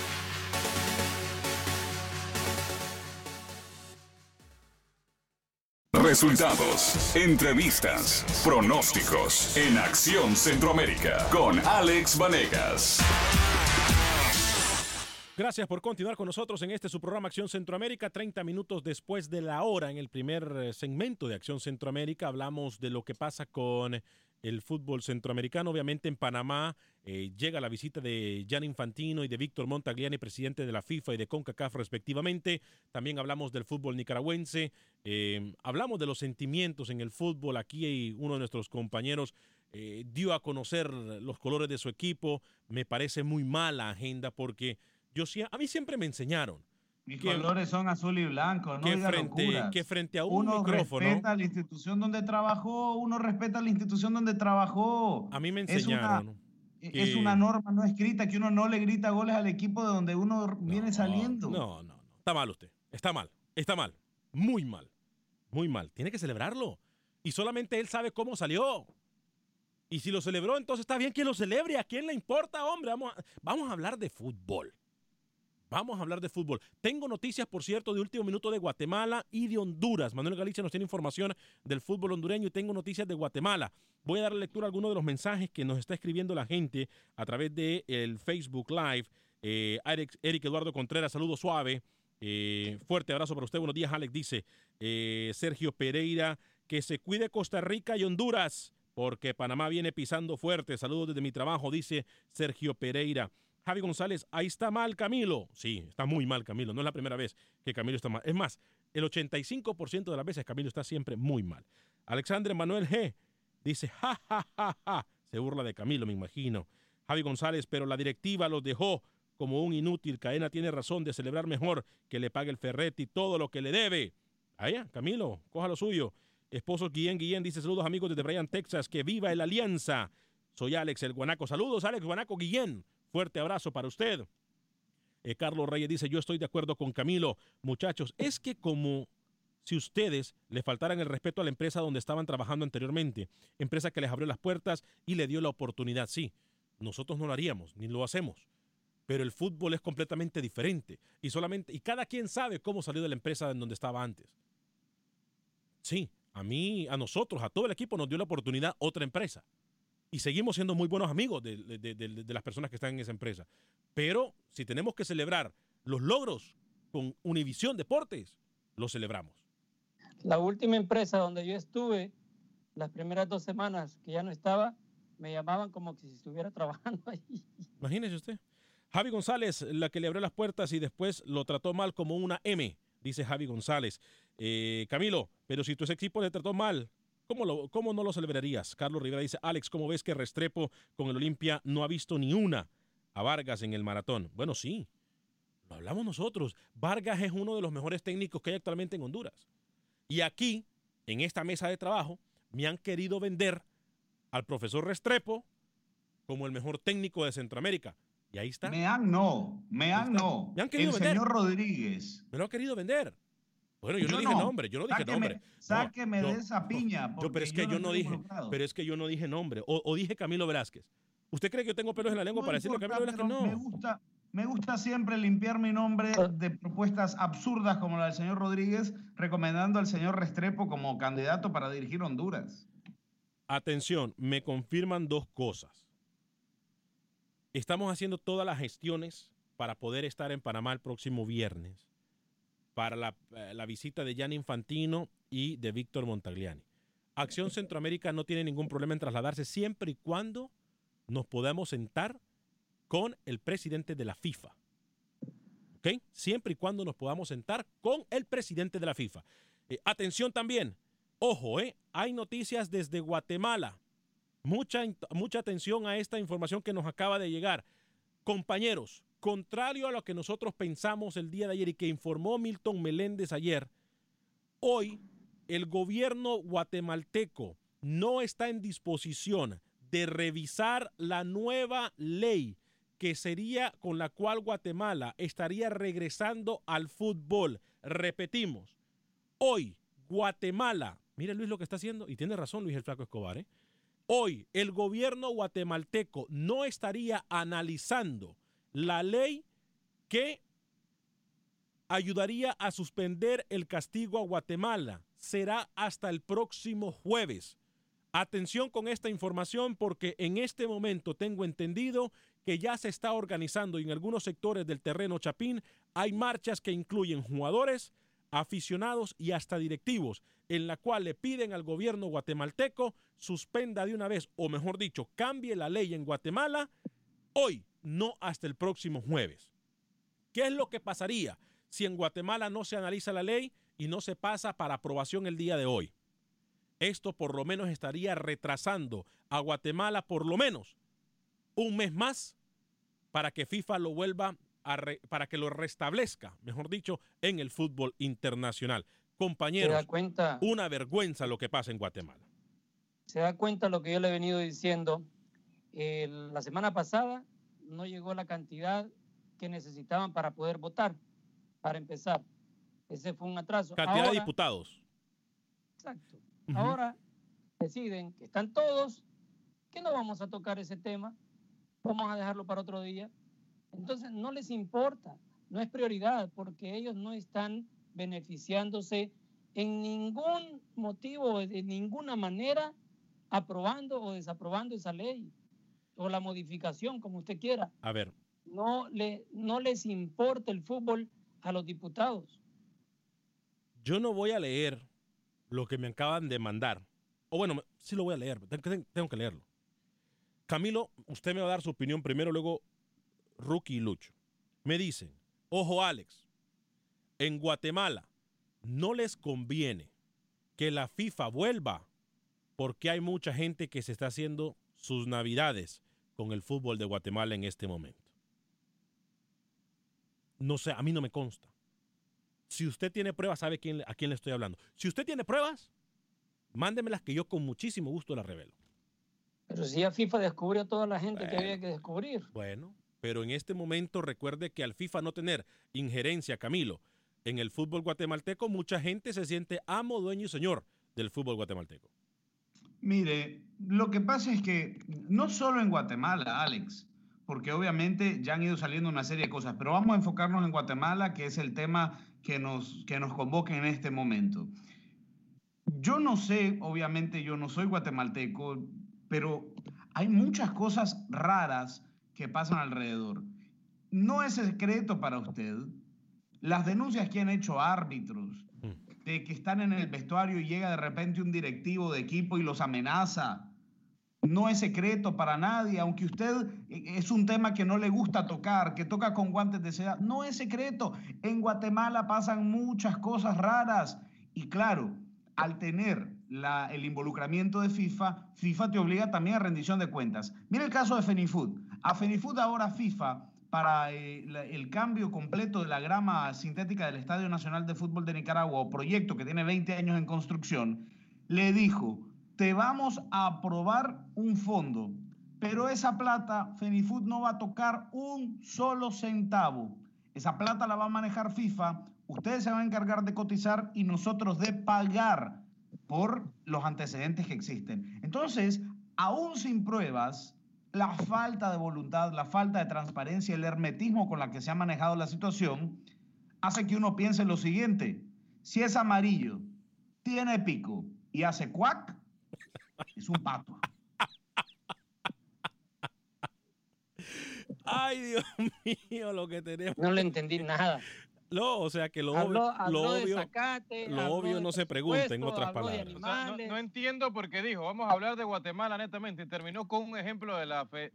Resultados, entrevistas, pronósticos en Acción Centroamérica con Alex Vanegas. Gracias por continuar con nosotros en este su programa Acción Centroamérica. 30 minutos después de la hora, en el primer eh, segmento de Acción Centroamérica, hablamos de lo que pasa con el fútbol centroamericano. Obviamente en Panamá eh, llega la visita de Gian Infantino y de Víctor Montagliani, presidente de la FIFA y de CONCACAF respectivamente. También hablamos del fútbol nicaragüense. Eh, hablamos de los sentimientos en el fútbol. Aquí uno de nuestros compañeros eh, dio a conocer los colores de su equipo. Me parece muy mala agenda porque yo a mí siempre me enseñaron Mis que- colores son azul y blanco, no que diga frente, locuras. que frente a un uno micrófono, respeta la institución donde trabajó, uno respeta la institución donde trabajó. a mí me Es una- enseñaron. Es una norma no escrita que uno no le grita goles al equipo de donde uno viene saliendo. No, no, no. Está mal usted. Está mal. Está mal. Muy mal. Muy mal. Tiene que celebrarlo. Y solamente él sabe cómo salió. Y si lo celebró, entonces está bien que lo celebre. ¿A quién le importa, hombre? Vamos a, vamos a hablar de fútbol. Vamos a hablar de fútbol. Tengo noticias, por cierto, de último minuto de Guatemala y de Honduras. Manuel Galicia nos tiene información del fútbol hondureño y tengo noticias de Guatemala. Voy a dar lectura a algunos de los mensajes que nos está escribiendo la gente a través del el Facebook Live. Eh, Eric, Eric Eduardo Contreras, saludo suave. Eh, fuerte abrazo para usted. Buenos días, Alex. Dice eh, Sergio Pereira, que se cuide Costa Rica y Honduras, porque Panamá viene pisando fuerte. Saludos desde mi trabajo, dice Sergio Pereira. Javi González, ahí está mal Camilo. Sí, está muy mal Camilo. No es la primera vez que Camilo está mal. Es más, el 85% de las veces Camilo está siempre muy mal. Alexandre Manuel G. dice, ja, ja, ja, ja. Se burla de Camilo, me imagino. Javi González, pero la directiva los dejó como un inútil. Cadena tiene razón de celebrar mejor que le pague el Ferretti todo lo que le debe. Allá, Camilo, coja lo suyo. Esposo Guillén Guillén dice saludos amigos desde Bryan, Texas. Que viva el Alianza. Soy Alex el Guanaco. Saludos, Alex Guanaco Guillén. Fuerte abrazo para usted. Eh, Carlos Reyes dice, yo estoy de acuerdo con Camilo. Muchachos, es que como si ustedes le faltaran el respeto a la empresa donde estaban trabajando anteriormente, empresa que les abrió las puertas y le dio la oportunidad, sí, nosotros no lo haríamos, ni lo hacemos. Pero el fútbol es completamente diferente y solamente y cada quien sabe cómo salió de la empresa en donde estaba antes. Sí, a mí, a nosotros, a todo el equipo nos dio la oportunidad otra empresa y seguimos siendo muy buenos amigos de, de- de- de las personas que están en esa empresa. Pero si tenemos que celebrar los logros con Univisión Deportes, los celebramos. La última empresa donde yo estuve, las primeras dos semanas que ya no estaba, me llamaban como que si estuviera trabajando ahí. Imagínese usted. Javi González, la que le abrió las puertas y después lo trató mal como una M, dice Javi González. Eh, Camilo, pero si tu equipo le trató mal, ¿cómo, lo- ¿cómo no lo celebrarías? Carlos Rivera dice, Alex, ¿cómo ves que Restrepo con el Olimpia no ha visto ni una a Vargas en el maratón? Bueno, sí, lo hablamos nosotros. Vargas es uno de los mejores técnicos que hay actualmente en Honduras. Y aquí, en esta mesa de trabajo, me han querido vender al profesor Restrepo como el mejor técnico de Centroamérica. Y ahí está. Me han no, me han no. Me han querido El vender. señor Rodríguez. Me lo ha querido vender. Bueno, yo, no dije nombre, yo no dije nombre. Sáqueme de esa piña. Yo, pero es que yo, no, dije, pero es que yo no dije nombre. O, dije Camilo Velázquez. ¿Usted cree que yo tengo pelos en la lengua para decirle Camilo Velázquez? No. Me gusta, me gusta siempre limpiar mi nombre de propuestas absurdas como la del señor Rodríguez, recomendando al señor Restrepo como candidato para dirigir Honduras. Atención, me confirman dos cosas. Estamos haciendo todas las gestiones para poder estar en Panamá el próximo viernes para la, eh, la visita de Jan Infantino y de Víctor Montagliani. Acción Centroamérica no tiene ningún problema en trasladarse siempre y cuando nos podamos sentar con el presidente de la FIFA. ¿Ok? Siempre y cuando nos podamos sentar con el presidente de la FIFA. Eh, atención también, ojo, ¿eh? hay noticias desde Guatemala. Mucha, mucha atención a esta información que nos acaba de llegar. Compañeros, contrario a lo que nosotros pensamos el día de ayer y que informó Milton Meléndez ayer, hoy el gobierno guatemalteco no está en disposición de revisar la nueva ley que sería con la cual Guatemala estaría regresando al fútbol. Repetimos, hoy Guatemala, mire Luis lo que está haciendo, y tiene razón Luis el Flaco Escobar, ¿eh? hoy el gobierno guatemalteco no estaría analizando la ley que ayudaría a suspender el castigo a Guatemala. Será hasta el próximo jueves. Atención con esta información porque en este momento tengo entendido que ya se está organizando y en algunos sectores del terreno Chapín hay marchas que incluyen jugadores, aficionados y hasta directivos, en la cual le piden al gobierno guatemalteco suspenda de una vez, o mejor dicho, cambie la ley en Guatemala hoy, no hasta el próximo jueves. ¿Qué es lo que pasaría si en Guatemala no se analiza la ley y no se pasa para aprobación el día de hoy? Esto por lo menos estaría retrasando a Guatemala por lo menos un mes más para que FIFA lo vuelva a para que lo restablezca, mejor dicho, en el fútbol internacional. Compañeros, cuenta, una vergüenza lo que pasa en Guatemala. Se da cuenta lo que yo le he venido diciendo la semana pasada no llegó la cantidad que necesitaban para poder votar, para empezar. Ese fue un atraso. Cantidad de diputados. Exacto. Ahora deciden que están todos, que no vamos a tocar ese tema, vamos a dejarlo para otro día. Entonces no les importa, no es prioridad, porque ellos no están beneficiándose en ningún motivo, de ninguna manera, aprobando o desaprobando esa ley o la modificación, como usted quiera. A ver. No, le, no les importa el fútbol a los diputados. Yo no voy a leer lo que me acaban de mandar. O bueno, sí lo voy a leer, tengo que leerlo. Camilo, usted me va a dar su opinión primero, luego Rookie y Lucho. Me dicen, ojo Alex, en Guatemala no les conviene que la FIFA vuelva porque hay mucha gente que se está haciendo sus navidades con el fútbol de Guatemala en este momento. No sé, a mí no me consta. Si usted tiene pruebas, sabe quién, a quién le estoy hablando. Si usted tiene pruebas, mándemelas que yo con muchísimo gusto las revelo. Pero si ya FIFA descubrió a toda la gente que había que descubrir. Bueno, pero en este momento recuerde que al FIFA no tener injerencia, Camilo, en el fútbol guatemalteco, mucha gente se siente amo, dueño y señor del fútbol guatemalteco. Mire, lo que pasa es que no solo en Guatemala, Alex, porque obviamente ya han ido saliendo una serie de cosas, pero vamos a enfocarnos en Guatemala, que es el tema que nos, que nos convoca en este momento. Yo no sé, obviamente yo no soy guatemalteco, pero hay muchas cosas raras que pasan alrededor. No es secreto para usted las denuncias que han hecho árbitros, de que están en el vestuario y llega de repente un directivo de equipo y los amenaza. No es secreto para nadie, aunque usted eh, es un tema que no le gusta tocar, que toca con guantes de seda, no es secreto. En Guatemala pasan muchas cosas raras y claro, al tener la, el involucramiento de FIFA, FIFA te obliga también a rendición de cuentas. Mira el caso de Fenifood. A Fenifood ahora FIFA para eh, el cambio completo de la grama sintética del Estadio Nacional de Fútbol de Nicaragua, proyecto que tiene 20 años en construcción, le dijo, te vamos a aprobar un fondo, pero esa plata Fenifood no va a tocar un solo centavo. Esa plata la va a manejar FIFA, ustedes se van a encargar de cotizar y nosotros de pagar por los antecedentes que existen. Entonces, aún sin pruebas, la falta de voluntad, la falta de transparencia, el hermetismo con la que se ha manejado la situación, hace que uno piense lo siguiente. Si es amarillo, tiene pico y hace cuac, es un pato. Ay, Dios mío, lo que tenemos. No le entendí nada. No, o sea que lo Habló- obvio, habló lo obvio, lo no se pregunta, en otras palabras. O sea, no, no entiendo por qué dijo, vamos a hablar de Guatemala netamente y terminó con un ejemplo de la Fe-.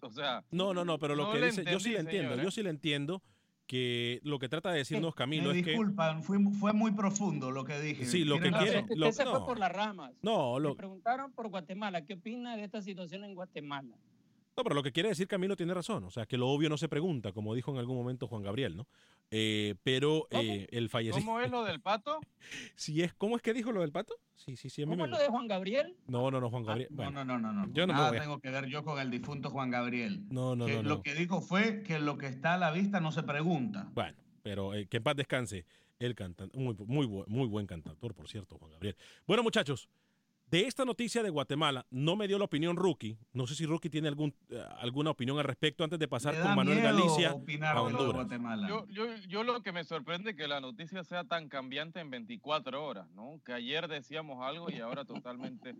O sea, No, no, no, pero lo no que dice, yo sí le entiendo, señor, ¿eh? yo sí le entiendo que lo que trata de decirnos Camilo Me es que disculpan, fue, fue muy profundo lo que dije. Sí, lo que quiere-. Usted lo- se no. fue por las ramas. no, lo, Le preguntaron por Guatemala. ¿Qué opina de esta situación en Guatemala? No, pero lo que quiere decir Camilo tiene razón. O sea, que lo obvio no se pregunta, como dijo en algún momento Juan Gabriel, ¿no? Eh, pero eh, el fallecido. ¿cómo es lo del pato? Si es, ¿Cómo es que dijo lo del pato? Sí, sí, sí. A mí ¿Cómo me... es lo de Juan Gabriel? No, no, no, Juan Gabriel. No, bueno, no, no, no, no. Yo no me Nada voy a- tengo que ver yo con el difunto Juan Gabriel. No, no, Que no, Lo que dijo fue que lo que está a la vista no se pregunta. Bueno, pero eh, que en paz descanse el cantante. Muy, muy, muy buen cantautor, por cierto, Juan Gabriel. Bueno, muchachos, de esta noticia de Guatemala, no me dio la opinión Rookie. No sé si Rookie tiene algún, eh, alguna opinión al respecto antes de pasar con Manuel Galicia a Honduras. Guatemala. Yo, yo, yo lo que me sorprende es que la noticia sea tan cambiante en 24 horas, ¿no? Que ayer decíamos algo y ahora totalmente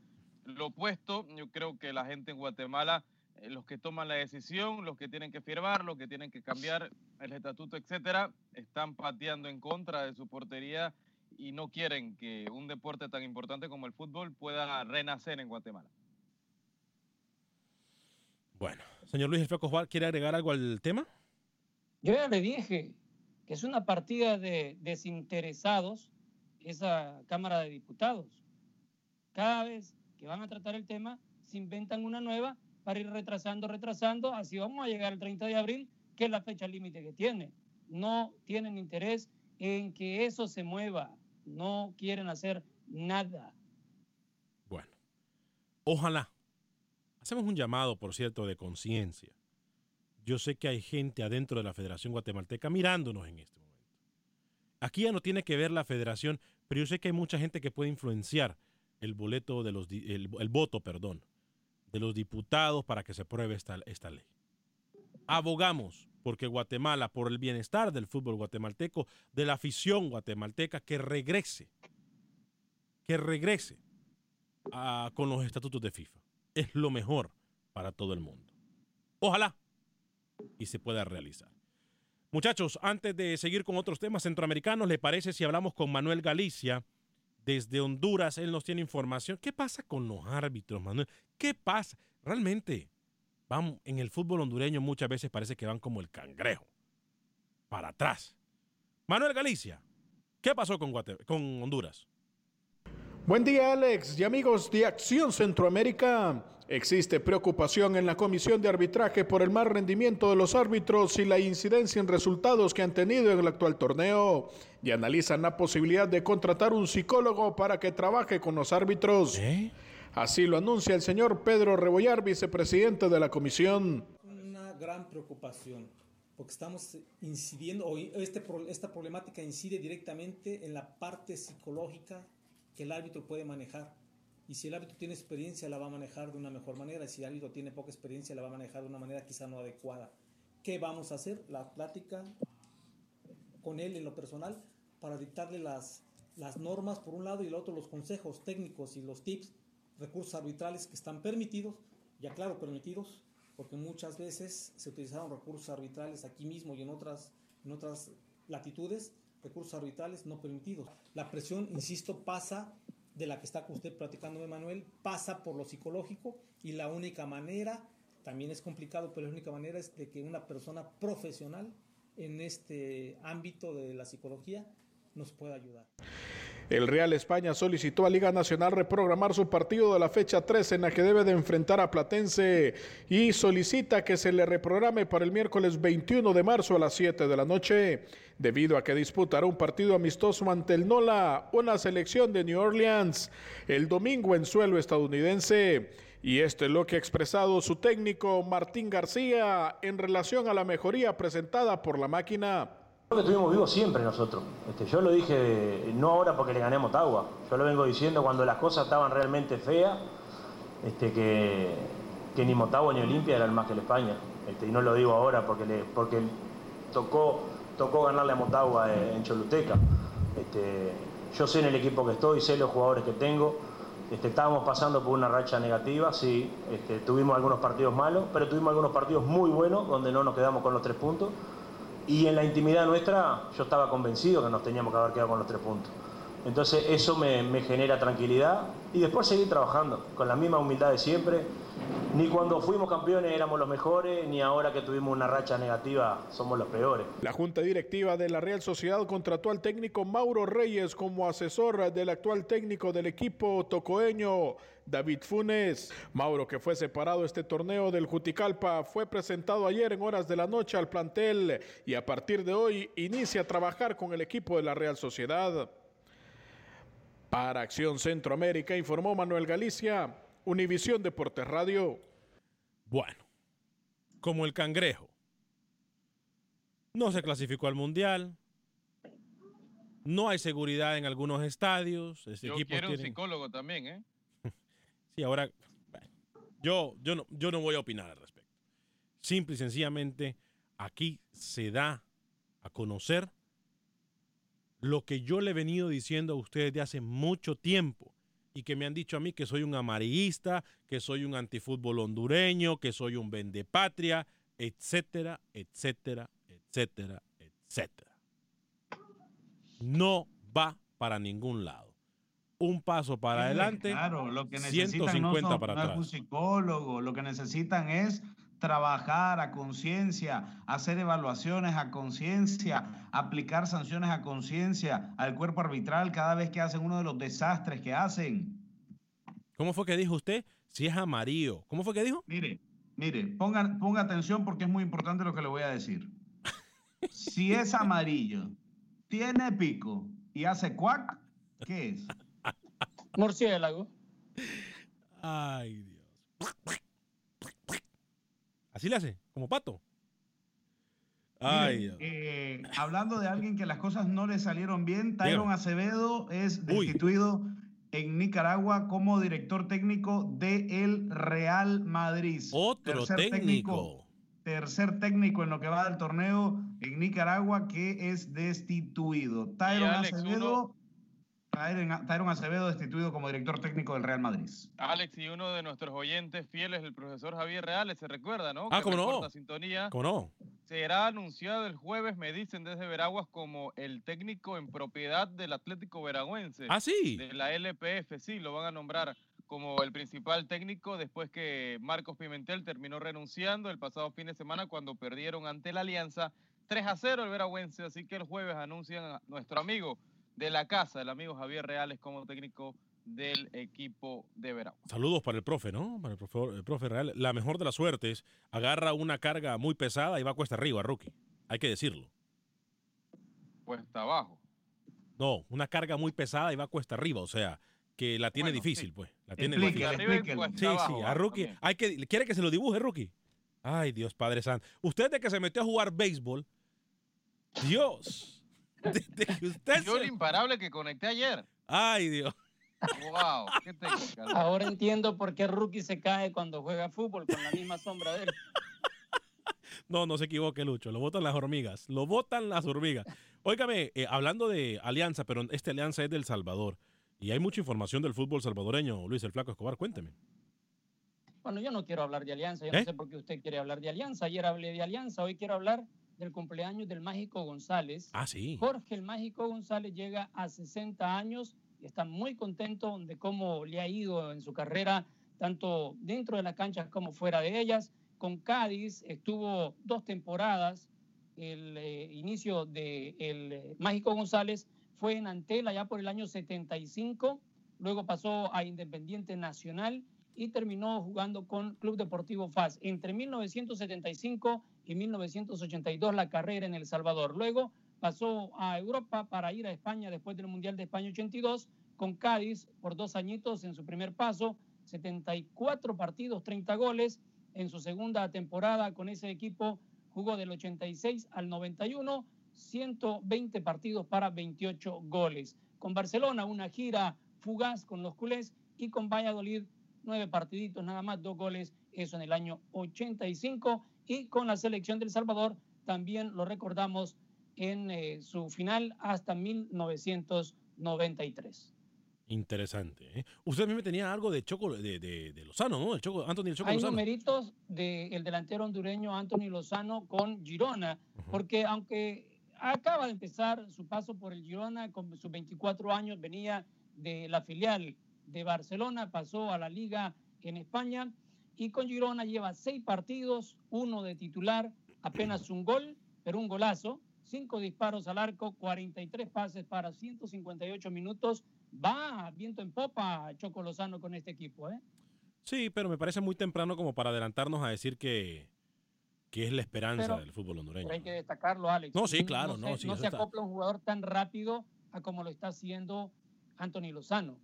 lo opuesto. Yo creo que la gente en Guatemala, eh, los que toman la decisión, los que tienen que firmar, los que tienen que cambiar el estatuto, etcétera, están pateando en contra de su portería y no quieren que un deporte tan importante como el fútbol pueda renacer en Guatemala. Bueno, señor Luis El Flaco Osval, ¿quiere agregar algo al tema? Yo ya le dije que es una partida de desinteresados esa Cámara de Diputados. Cada vez que van a tratar el tema, se inventan una nueva para ir retrasando, retrasando. Así vamos a llegar al 30 de abril, que es la fecha límite que tiene. No tienen interés en que eso se mueva. No quieren hacer nada. Bueno, ojalá. Hacemos un llamado, por cierto, de conciencia. Yo sé que hay gente adentro de la Federación Guatemalteca mirándonos en este momento. Aquí ya no tiene que ver la federación, pero yo sé que hay mucha gente que puede influenciar el boleto de los el voto, perdón, de los diputados para que se apruebe esta, esta ley. Abogamos porque Guatemala, por el bienestar del fútbol guatemalteco, de la afición guatemalteca, que regrese, que regrese con los estatutos de FIFA. Es lo mejor para todo el mundo. Ojalá y se pueda realizar. Muchachos, antes de seguir con otros temas centroamericanos, ¿le parece si hablamos con Manuel Galicia desde Honduras? Él nos tiene información. ¿Qué pasa con los árbitros, Manuel? ¿Qué pasa? Realmente, van en el fútbol hondureño muchas veces parece que van como el cangrejo, para atrás. Manuel Galicia, ¿qué pasó con, Guate- con Honduras? Buen día Alex y amigos de Acción Centroamérica. Existe preocupación en la Comisión de Arbitraje por el mal rendimiento de los árbitros y la incidencia en resultados que han tenido en el actual torneo y analizan la posibilidad de contratar un psicólogo para que trabaje con los árbitros. Así lo anuncia el señor Pedro Rebollar, vicepresidente de la comisión. una gran preocupación porque estamos incidiendo, o este, esta problemática incide directamente en la parte psicológica que el árbitro puede manejar. Y si el árbitro tiene experiencia, la va a manejar de una mejor manera. Y si el árbitro tiene poca experiencia, la va a manejar de una manera quizá no adecuada. ¿Qué vamos a hacer? La plática con él en lo personal para dictarle las, las normas por un lado y el otro los consejos técnicos y los tips, recursos arbitrales que están permitidos, ya claro, permitidos, porque muchas veces se utilizaron recursos arbitrales aquí mismo y en otras, en otras latitudes, recursos arbitrales no permitidos. La presión, insisto, pasa de la que está usted platicando, Manuel, pasa por lo psicológico y la única manera, también es complicado, pero la única manera es de que una persona profesional en este ámbito de la psicología nos pueda ayudar. El Real España solicitó a Liga Nacional reprogramar su partido de la fecha 3 en la que debe de enfrentar a Platense y solicita que se le reprograme para el miércoles 21 de marzo a las 7 de la noche, debido a que disputará un partido amistoso ante el NOLA, una selección de New Orleans, el domingo en suelo estadounidense. Y esto es lo que ha expresado su técnico Martín García en relación a la mejoría presentada por la máquina. Que estuvimos vivos siempre nosotros. Este, yo lo dije no ahora porque le gané a Motagua. Yo lo vengo diciendo cuando las cosas estaban realmente feas, este, que, ni Motagua ni Olimpia eran más que la España. Este, y no lo digo ahora porque, porque tocó, tocó ganarle a Motagua en Choluteca. Yo sé en el equipo que estoy, sé los jugadores que tengo. Estábamos pasando por una racha negativa, sí, tuvimos algunos partidos malos, pero tuvimos algunos partidos muy buenos donde no nos quedamos con los tres puntos. Y en la intimidad nuestra yo estaba convencido que nos teníamos que haber quedado con los tres puntos. Entonces eso me, genera tranquilidad y después seguir trabajando con la misma humildad de siempre. Ni cuando fuimos campeones éramos los mejores, ni ahora que tuvimos una racha negativa somos los peores. La Junta Directiva de la Real Sociedad contrató al técnico Mauro Reyes como asesor del actual técnico del equipo tocoeño. David Funes. Mauro, que fue separado este torneo del Juticalpa, fue presentado ayer en horas de la noche al plantel y a partir de hoy inicia a trabajar con el equipo de la Real Sociedad. Para Acción Centroamérica informó Manuel Galicia, Univisión Deportes Radio. Bueno, como el cangrejo. No se clasificó al Mundial. No hay seguridad en algunos estadios. Ese Yo quiero un psicólogo también, ¿eh? Sí, ahora yo, yo, no, yo no voy a opinar al respecto. Simple y sencillamente, aquí se da a conocer lo que yo le he venido diciendo a ustedes de hace mucho tiempo y que me han dicho a mí que soy un amarillista, que soy un antifútbol hondureño, que soy un vendepatria, etcétera, etcétera, etcétera, etcétera. No va para ningún lado. Un paso para adelante, claro, lo que 150 para atrás. un psicólogo, lo que necesitan es trabajar a conciencia, hacer evaluaciones a conciencia, aplicar sanciones a conciencia al cuerpo arbitral cada vez que hacen uno de los desastres que hacen. ¿Cómo fue que dijo usted? Si es amarillo. ¿Cómo fue que dijo? Mire, mire, ponga, ponga atención porque es muy importante lo que le voy a decir. si es amarillo, tiene pico y hace cuac, ¿qué es? Murciélago. Ay, Dios. Así le hace, como pato. Ay, eh, hablando de alguien que las cosas no le salieron bien, Tyron Acevedo es destituido en Nicaragua como director técnico de el Real Madrid. Otro técnico. Tercer técnico en lo que va del torneo en Nicaragua que es destituido. Tyron Acevedo Tyron Acevedo destituido como director técnico del Real Madrid. Alex, y uno de nuestros oyentes fieles, el profesor Javier Reales, se recuerda, ¿no? Ah, ¿cómo no? Sintonía. ¿Cómo no? Será anunciado el jueves, me dicen desde Veraguas, como el técnico en propiedad del Atlético Veragüense. Ah, sí. De la LPF, sí, lo van a nombrar como el principal técnico después que Marcos Pimentel terminó renunciando el pasado fin de semana cuando perdieron ante la Alianza 3 a 0 el Veragüense, así que el jueves anuncian a nuestro amigo de la casa, el amigo Javier Reales como técnico del equipo de Veracruz. Saludos para el profe, ¿no? Para el profe, el profe Real. La mejor de las suertes, agarra una carga muy pesada y va cuesta arriba, rookie. Hay que decirlo. Cuesta abajo. No, una carga muy pesada y va cuesta arriba, o sea, que la tiene difícil, pues. La tiene difícil. Sí, sí, a Rookie. Hay que, ¿Quiere que se lo dibuje, Rookie? Ay, Dios Padre Santo. Usted de que se metió a jugar béisbol, Dios. Yo el imparable que conecté ayer. Ay, Dios. Wow, Ahora entiendo por qué Rookie se cae cuando juega fútbol con la misma sombra de él. No, no se equivoque, Lucho. Lo votan las hormigas. Lo votan las hormigas. Óigame, eh, hablando de alianza, pero esta alianza es del Salvador. Y hay mucha información del fútbol salvadoreño, Luis el Flaco Escobar. Cuénteme. Bueno, yo no quiero hablar de alianza. Yo no ¿Eh? sé por qué usted quiere hablar de alianza. Ayer hablé de alianza. Hoy quiero hablar del cumpleaños del Mágico González. Ah, sí. Jorge el Mágico González llega a 60 años y está muy contento de cómo le ha ido en su carrera, tanto dentro de las canchas como fuera de ellas. Con Cádiz estuvo dos temporadas. El eh, inicio el eh, Mágico González fue en Antela ya por el año 75, luego pasó a Independiente Nacional y terminó jugando con Club Deportivo FAS. Entre 1975 y 1982 la carrera en El Salvador. Luego pasó a Europa para ir a España después del Mundial de España 82 con Cádiz por dos añitos en su primer paso. 74 partidos, 30 goles. En su segunda temporada con ese equipo jugó del 86 al 91, 120 partidos para 28 goles. Con Barcelona, una gira fugaz con los culés y con Valladolid, nueve partiditos nada más, dos goles, eso en el año 85. Y con la selección del Salvador, también lo recordamos en eh, su final hasta 1993. Interesante. ¿eh? Usted me tenía algo de Choco, de, de, de Lozano, ¿no? El Choco, Anthony el Choco Hay Lozano. numeritos del delantero hondureño Anthony Lozano con Girona, porque aunque acaba de empezar su paso por el Girona con sus 24 años, venía de la filial de Barcelona, pasó a la liga en España y con Girona lleva seis partidos, uno de titular, apenas un gol, pero un golazo, cinco disparos al arco, 43 pases para 158 minutos. Va viento en popa Choco Lozano con este equipo, ¿eh? Sí, pero me parece muy temprano como para adelantarnos a decir que, que es la esperanza Pero- del fútbol hondureño. Pero hay que destacarlo, Alex. No, sí, claro, se- no, sí, no se está- acopla un jugador tan rápido a como lo está haciendo Anthony Lozano.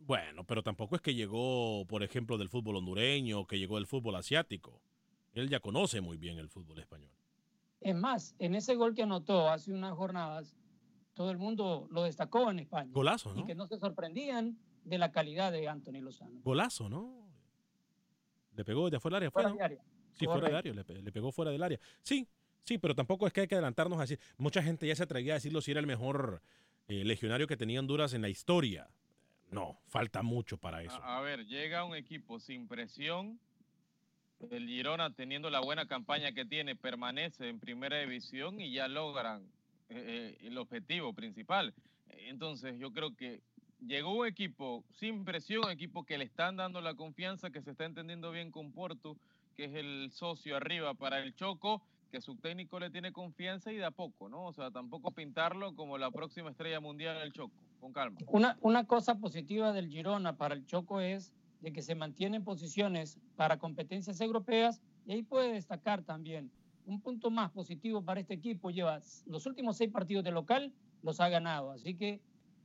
Bueno, pero tampoco es que llegó, por ejemplo, del fútbol hondureño que llegó del fútbol asiático. Él ya conoce muy bien el fútbol español. Es más, en ese gol que anotó hace unas jornadas, todo el mundo lo destacó en España. Golazo, Y ¿no? que no se sorprendían de la calidad de Anthony Lozano. Golazo, ¿no? Le pegó desde afuera del área. Fuera área. Sí, fuera de Correcto. área, le, pe- le pegó fuera del área. Sí, sí, pero tampoco es que hay que adelantarnos a decir. Mucha gente ya se atrevía a decirlo si era el mejor eh, legionario que tenía Honduras en la historia. No, falta mucho para eso. A, a ver, llega un equipo sin presión. El Girona, teniendo la buena campaña que tiene, permanece en primera división y ya logran eh, eh, el objetivo principal. Entonces, yo creo que llegó un equipo sin presión, un equipo que le están dando la confianza, que se está entendiendo bien con Porto, que es el socio arriba para el Choco, que su técnico le tiene confianza y de a poco, ¿no? O sea, tampoco pintarlo como la próxima estrella mundial del Choco, con calma. Una, una cosa positiva del Girona para el Choco es de que se mantiene en posiciones para competencias europeas y ahí puede destacar también un punto más positivo para este equipo. Lleva los últimos seis partidos de local, los ha ganado. Así que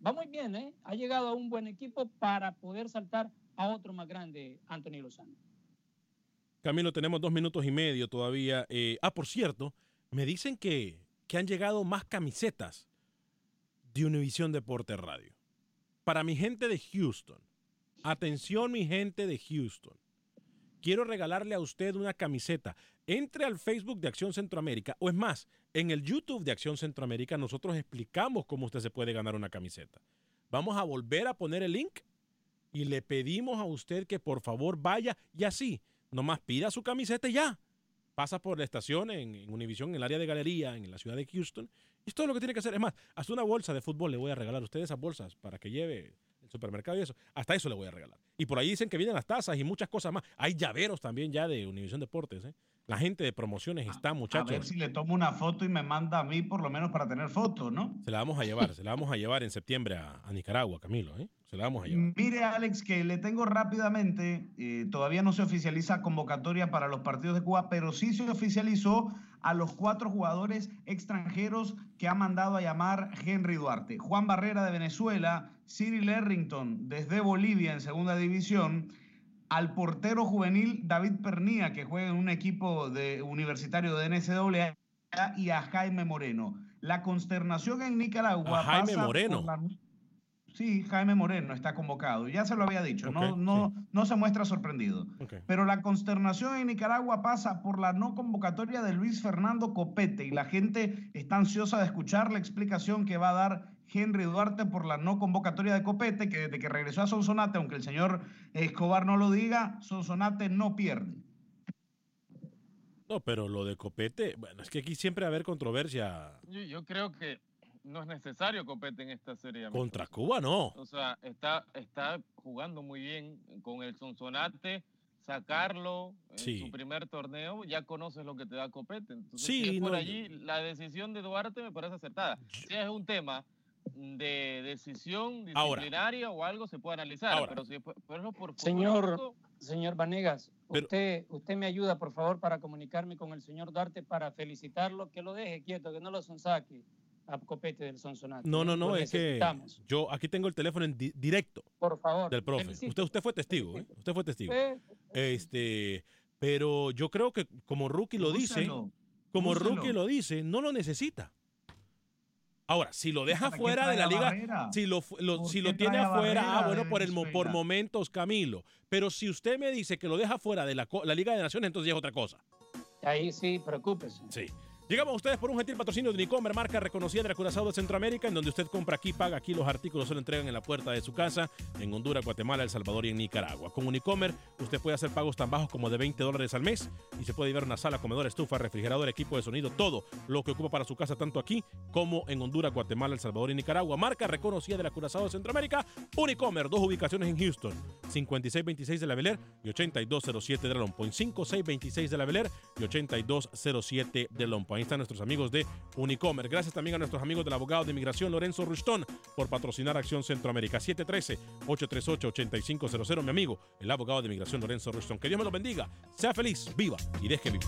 va muy bien, ¿eh? Ha llegado a un buen equipo para poder saltar a otro más grande, Anthony Lozano. Camilo, tenemos dos minutos y medio todavía. Eh, ah, por cierto, me dicen que, que han llegado más camisetas de Univisión Deporte Radio. Para mi gente de Houston, atención mi gente de Houston, quiero regalarle a usted una camiseta. Entre al Facebook de Acción Centroamérica, o es más, en el YouTube de Acción Centroamérica nosotros explicamos cómo usted se puede ganar una camiseta. Vamos a volver a poner el link y le pedimos a usted que por favor vaya y así, nomás pida su camiseta y ya. Pasa por la estación en, en Univision, en el área de galería, en la ciudad de Houston. Y es todo lo que tiene que hacer. Es más, hasta una bolsa de fútbol le voy a regalar a usted esas bolsas para que lleve el supermercado y eso. Hasta eso le voy a regalar. Y por ahí dicen que vienen las tazas y muchas cosas más. Hay llaveros también ya de Univision Deportes. ¿eh? La gente de promociones está, A ver muchachos. si le tomo una foto y me manda a mí por lo menos para tener fotos, ¿no? Se la vamos a llevar, se la vamos a llevar en septiembre a, a Nicaragua, Camilo. ¿eh? Se la vamos a llevar. Mire, Alex, que le tengo rápidamente, eh, todavía no se oficializa convocatoria para los partidos de Cuba, pero sí se oficializó a los cuatro jugadores extranjeros que ha mandado a llamar Henry Duarte. Juan Barrera de Venezuela, Cyril Errington desde Bolivia en segunda división, al portero juvenil David Pernía, que juega en un equipo de, universitario de NCAA, y a Jaime Moreno. La consternación en Nicaragua A Jaime pasa por Moreno. la- Sí, Jaime Moreno está convocado. Ya se lo había dicho. no, no, no se muestra sorprendido. Pero la consternación en Nicaragua pasa por la no convocatoria de Luis Fernando Copete y la gente está ansiosa de escuchar la explicación que va a dar Henry Duarte por la no convocatoria de Copete, que desde que regresó a Sonsonate, aunque el señor Escobar no lo diga, Sonsonate no pierde. No, pero lo de Copete, bueno, es que aquí siempre va a haber controversia. Yo, yo creo que no es necesario Copete en esta serie. Contra Cuba no. O sea, está, está jugando muy bien con el Sonsonate. Sacarlo en Sí. su primer torneo, ya conoces lo que te da Copete. Entonces, Sí, si es por no, allí, la decisión de Duarte me parece acertada. Si es un tema de decisión Ahora. disciplinaria o algo, se puede analizar. Ahora. Pero si es por, pero por Señor, señor Vanegas, usted, usted me ayuda, por favor, para comunicarme con el señor Duarte para felicitarlo, que lo deje quieto, que no lo sonsaque. A Copete del Sonsonate. No, no, no, Lo es que yo aquí tengo el teléfono en di- directo Por favor. del profe. Usted, usted fue testigo, ¿eh? Usted fue testigo. Este, pero yo creo que como Rookie lo dice, como úselo. Rookie lo dice, no lo necesita. Ahora, si lo deja ¿Para qué fuera de la liga, Barrera? si lo, fu- lo- ¿Por si lo tiene afuera, ah, bueno, por, el, por momentos, Camilo. Pero si usted me dice que lo deja fuera de la, la Liga de Naciones, entonces ya es otra cosa. ahí sí, preocúpese. Sí. Llegamos a ustedes por un gentil patrocinio de Unicomer, marca reconocida de la Curazao de Centroamérica, en donde usted compra aquí, paga aquí, los artículos se lo entregan en la puerta de su casa, en Honduras, Guatemala, El Salvador y en Nicaragua. Con Unicomer, usted puede hacer pagos tan bajos como de 20 dólares al mes y se puede llevar una sala, comedor, estufa, refrigerador, equipo de sonido, todo lo que ocupa para su casa, tanto aquí como en Honduras, Guatemala, El Salvador y Nicaragua. Marca reconocida de la Curazao de Centroamérica, Unicomer, dos ubicaciones en Houston, 5626 de la Bel Air y 8207 de la Long Point, 5626 de la Bel Air y 8207 de Long Point. Ahí están nuestros amigos de Unicomer. Gracias también a nuestros amigos del abogado de inmigración Lorenzo Rushtón por patrocinar Acción Centroamérica. 713-838-8500. Mi amigo, el abogado de inmigración Lorenzo Rushtón. Que Dios me lo bendiga. Sea feliz, viva y deje vivir.